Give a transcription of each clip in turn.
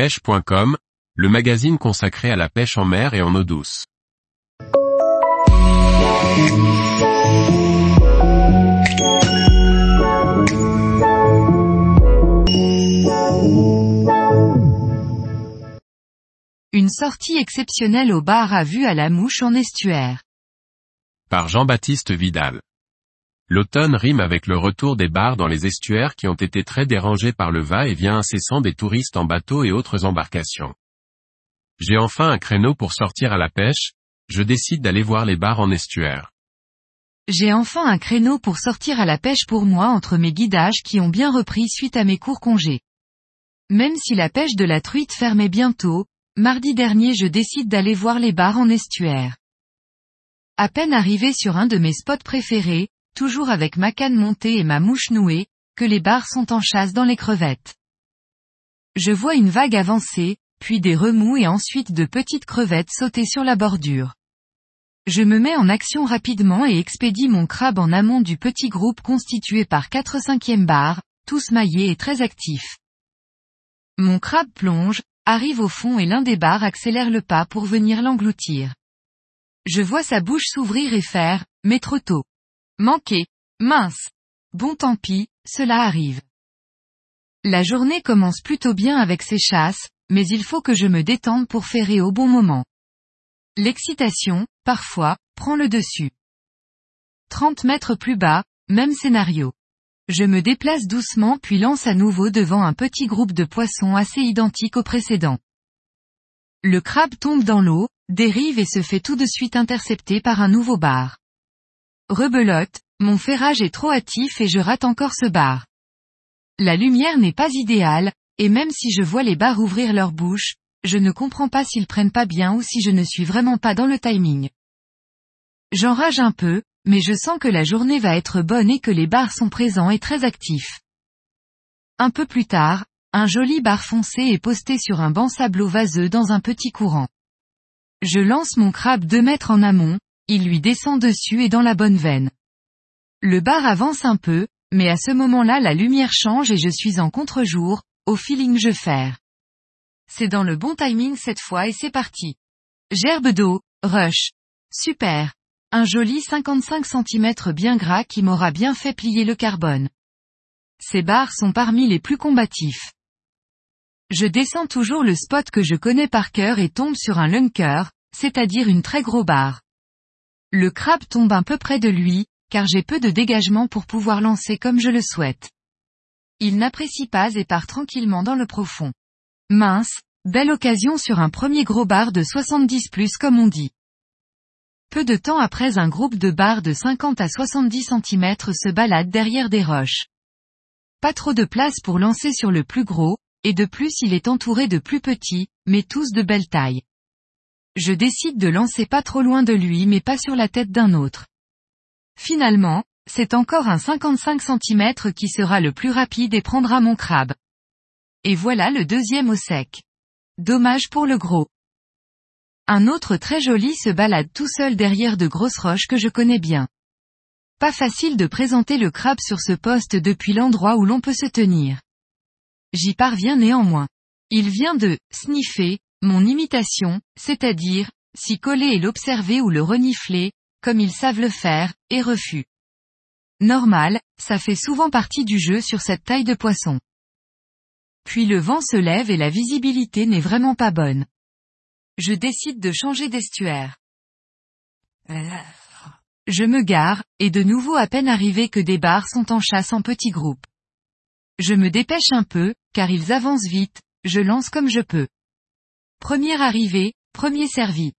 pêche.com, le magazine consacré à la pêche en mer et en eau douce. Une sortie exceptionnelle au bar à vue à la mouche en estuaire. Par Jean-Baptiste Vidal. L'automne rime avec le retour des bars dans les estuaires qui ont été très dérangés par le va-et-vient incessant des touristes en bateau et autres embarcations. J'ai enfin un créneau pour sortir à la pêche, je décide d'aller voir les bars en estuaire. J'ai enfin un créneau pour sortir à la pêche pour moi entre mes guidages qui ont bien repris suite à mes courts congés. Même si la pêche de la truite fermait bientôt, mardi dernier je décide d'aller voir les bars en estuaire. À peine arrivé sur un de mes spots préférés, toujours avec ma canne montée et ma mouche nouée, que les bars sont en chasse dans les crevettes. Je vois une vague avancer, puis des remous et ensuite de petites crevettes sauter sur la bordure. Je me mets en action rapidement et expédie mon crabe en amont du petit groupe constitué par 4 cinquièmes bars, tous maillés et très actifs. Mon crabe plonge, arrive au fond et l'un des bars accélère le pas pour venir l'engloutir. Je vois sa bouche s'ouvrir et faire, mais trop tôt. Manqué. Mince. Bon tant pis, cela arrive. La journée commence plutôt bien avec ces chasses, mais il faut que je me détende pour ferrer au bon moment. L'excitation, parfois, prend le dessus. 30 mètres plus bas, même scénario. Je me déplace doucement puis lance à nouveau devant un petit groupe de poissons assez identique au précédent. Le crabe tombe dans l'eau, dérive et se fait tout de suite intercepter par un nouveau bar. Rebelote, mon ferrage est trop hâtif et je rate encore ce bar. La lumière n'est pas idéale, et même si je vois les bars ouvrir leur bouche, je ne comprends pas s'ils prennent pas bien ou si je ne suis vraiment pas dans le timing. J'enrage un peu, mais je sens que la journée va être bonne et que les bars sont présents et très actifs. Un peu plus tard, un joli bar foncé est posté sur un banc sableau vaseux dans un petit courant. Je lance mon crabe deux mètres en amont, il lui descend dessus et dans la bonne veine. Le bar avance un peu, mais à ce moment-là la lumière change et je suis en contre-jour, au feeling je faire. C'est dans le bon timing cette fois et c'est parti. Gerbe d'eau, rush. Super. Un joli 55 cm bien gras qui m'aura bien fait plier le carbone. Ces bars sont parmi les plus combatifs. Je descends toujours le spot que je connais par cœur et tombe sur un lunker, c'est-à-dire une très gros barre. Le crabe tombe un peu près de lui, car j'ai peu de dégagement pour pouvoir lancer comme je le souhaite. Il n'apprécie pas et part tranquillement dans le profond. Mince, belle occasion sur un premier gros bar de 70 plus comme on dit. Peu de temps après un groupe de barres de 50 à 70 cm se balade derrière des roches. Pas trop de place pour lancer sur le plus gros, et de plus il est entouré de plus petits, mais tous de belle taille. Je décide de lancer pas trop loin de lui mais pas sur la tête d'un autre. Finalement, c'est encore un 55 cm qui sera le plus rapide et prendra mon crabe. Et voilà le deuxième au sec. Dommage pour le gros. Un autre très joli se balade tout seul derrière de grosses roches que je connais bien. Pas facile de présenter le crabe sur ce poste depuis l'endroit où l'on peut se tenir. J'y parviens néanmoins. Il vient de sniffer, mon imitation, c'est-à-dire, s'y coller et l'observer ou le renifler, comme ils savent le faire, et refus. Normal, ça fait souvent partie du jeu sur cette taille de poisson. Puis le vent se lève et la visibilité n'est vraiment pas bonne. Je décide de changer d'estuaire. Je me gare, et de nouveau à peine arrivé que des bars sont en chasse en petits groupes. Je me dépêche un peu, car ils avancent vite, je lance comme je peux. Première arrivée, premier servi.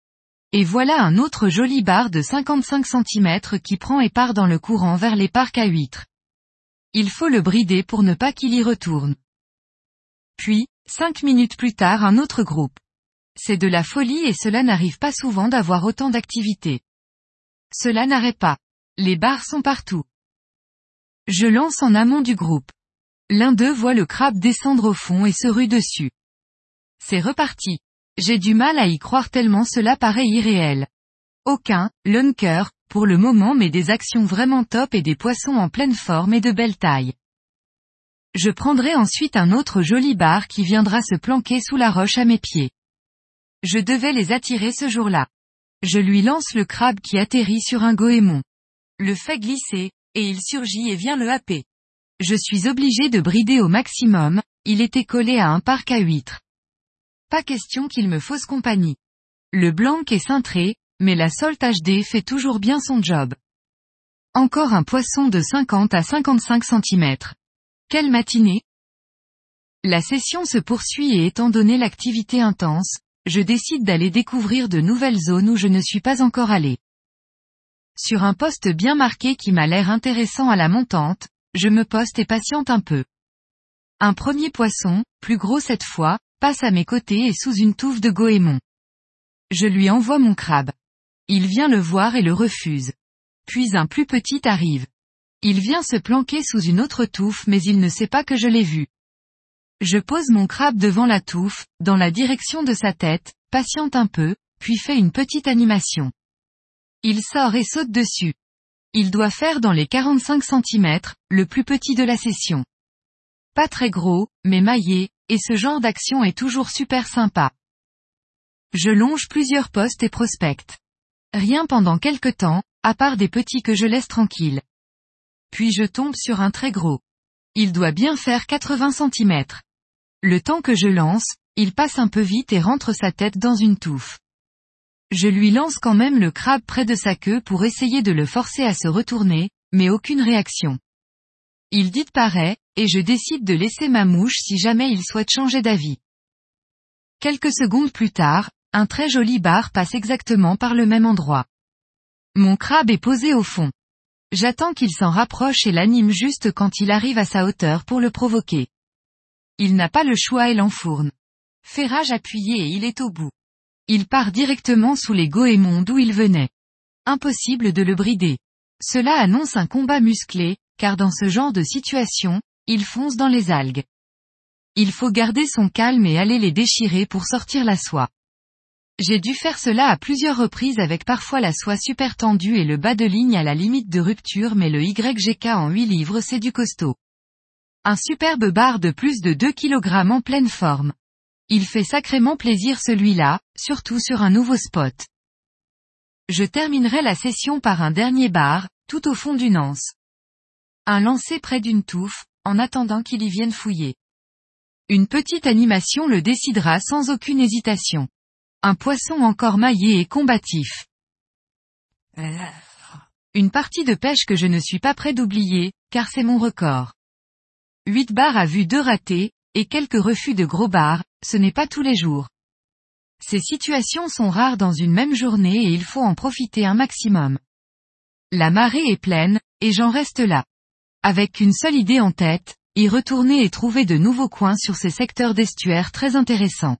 Et voilà un autre joli bar de 55 cm qui prend et part dans le courant vers les parcs à huîtres. Il faut le brider pour ne pas qu'il y retourne. Puis, cinq minutes plus tard un autre groupe. C'est de la folie et cela n'arrive pas souvent d'avoir autant d'activité. Cela n'arrête pas. Les bars sont partout. Je lance en amont du groupe. L'un d'eux voit le crabe descendre au fond et se rue dessus. C'est reparti. J'ai du mal à y croire tellement cela paraît irréel. Aucun, lunker, pour le moment mais des actions vraiment top et des poissons en pleine forme et de belle taille. Je prendrai ensuite un autre joli bar qui viendra se planquer sous la roche à mes pieds. Je devais les attirer ce jour-là. Je lui lance le crabe qui atterrit sur un goémon. Le fait glisser, et il surgit et vient le happer. Je suis obligé de brider au maximum, il était collé à un parc à huîtres. Pas question qu'il me fausse compagnie. Le blanc est cintré, mais la Salt HD fait toujours bien son job. Encore un poisson de 50 à 55 cm. Quelle matinée La session se poursuit et étant donné l'activité intense, je décide d'aller découvrir de nouvelles zones où je ne suis pas encore allé. Sur un poste bien marqué qui m'a l'air intéressant à la montante, je me poste et patiente un peu. Un premier poisson, plus gros cette fois, passe à mes côtés et sous une touffe de goémon. Je lui envoie mon crabe. Il vient le voir et le refuse. Puis un plus petit arrive. Il vient se planquer sous une autre touffe mais il ne sait pas que je l'ai vu. Je pose mon crabe devant la touffe, dans la direction de sa tête, patiente un peu, puis fais une petite animation. Il sort et saute dessus. Il doit faire dans les 45 cm, le plus petit de la session. Pas très gros, mais maillé, et ce genre d'action est toujours super sympa. Je longe plusieurs postes et prospecte. Rien pendant quelque temps, à part des petits que je laisse tranquilles. Puis je tombe sur un très gros. Il doit bien faire 80 cm. Le temps que je lance, il passe un peu vite et rentre sa tête dans une touffe. Je lui lance quand même le crabe près de sa queue pour essayer de le forcer à se retourner, mais aucune réaction. Il dit pareil, et je décide de laisser ma mouche si jamais il souhaite changer d'avis. Quelques secondes plus tard, un très joli bar passe exactement par le même endroit. Mon crabe est posé au fond. J'attends qu'il s'en rapproche et l'anime juste quand il arrive à sa hauteur pour le provoquer. Il n'a pas le choix et l'enfourne. Ferrage appuyé et il est au bout. Il part directement sous les goémons d'où il venait. Impossible de le brider. Cela annonce un combat musclé, car dans ce genre de situation, il fonce dans les algues. Il faut garder son calme et aller les déchirer pour sortir la soie. J'ai dû faire cela à plusieurs reprises avec parfois la soie super tendue et le bas de ligne à la limite de rupture mais le YGK en 8 livres c'est du costaud. Un superbe bar de plus de 2 kg en pleine forme. Il fait sacrément plaisir celui-là, surtout sur un nouveau spot. Je terminerai la session par un dernier bar, tout au fond d'une anse. Un lancer près d'une touffe, en attendant qu'il y vienne fouiller. Une petite animation le décidera sans aucune hésitation. Un poisson encore maillé et combatif. Une partie de pêche que je ne suis pas prêt d'oublier, car c'est mon record. 8 bars à vue 2 ratés, et quelques refus de gros bars, ce n'est pas tous les jours. Ces situations sont rares dans une même journée et il faut en profiter un maximum. La marée est pleine, et j'en reste là. Avec une seule idée en tête, y retourner et trouver de nouveaux coins sur ces secteurs d'estuaire très intéressants.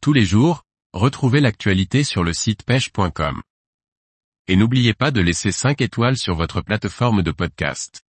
Tous les jours, retrouvez l'actualité sur le site pêche.com. Et n'oubliez pas de laisser 5 étoiles sur votre plateforme de podcast.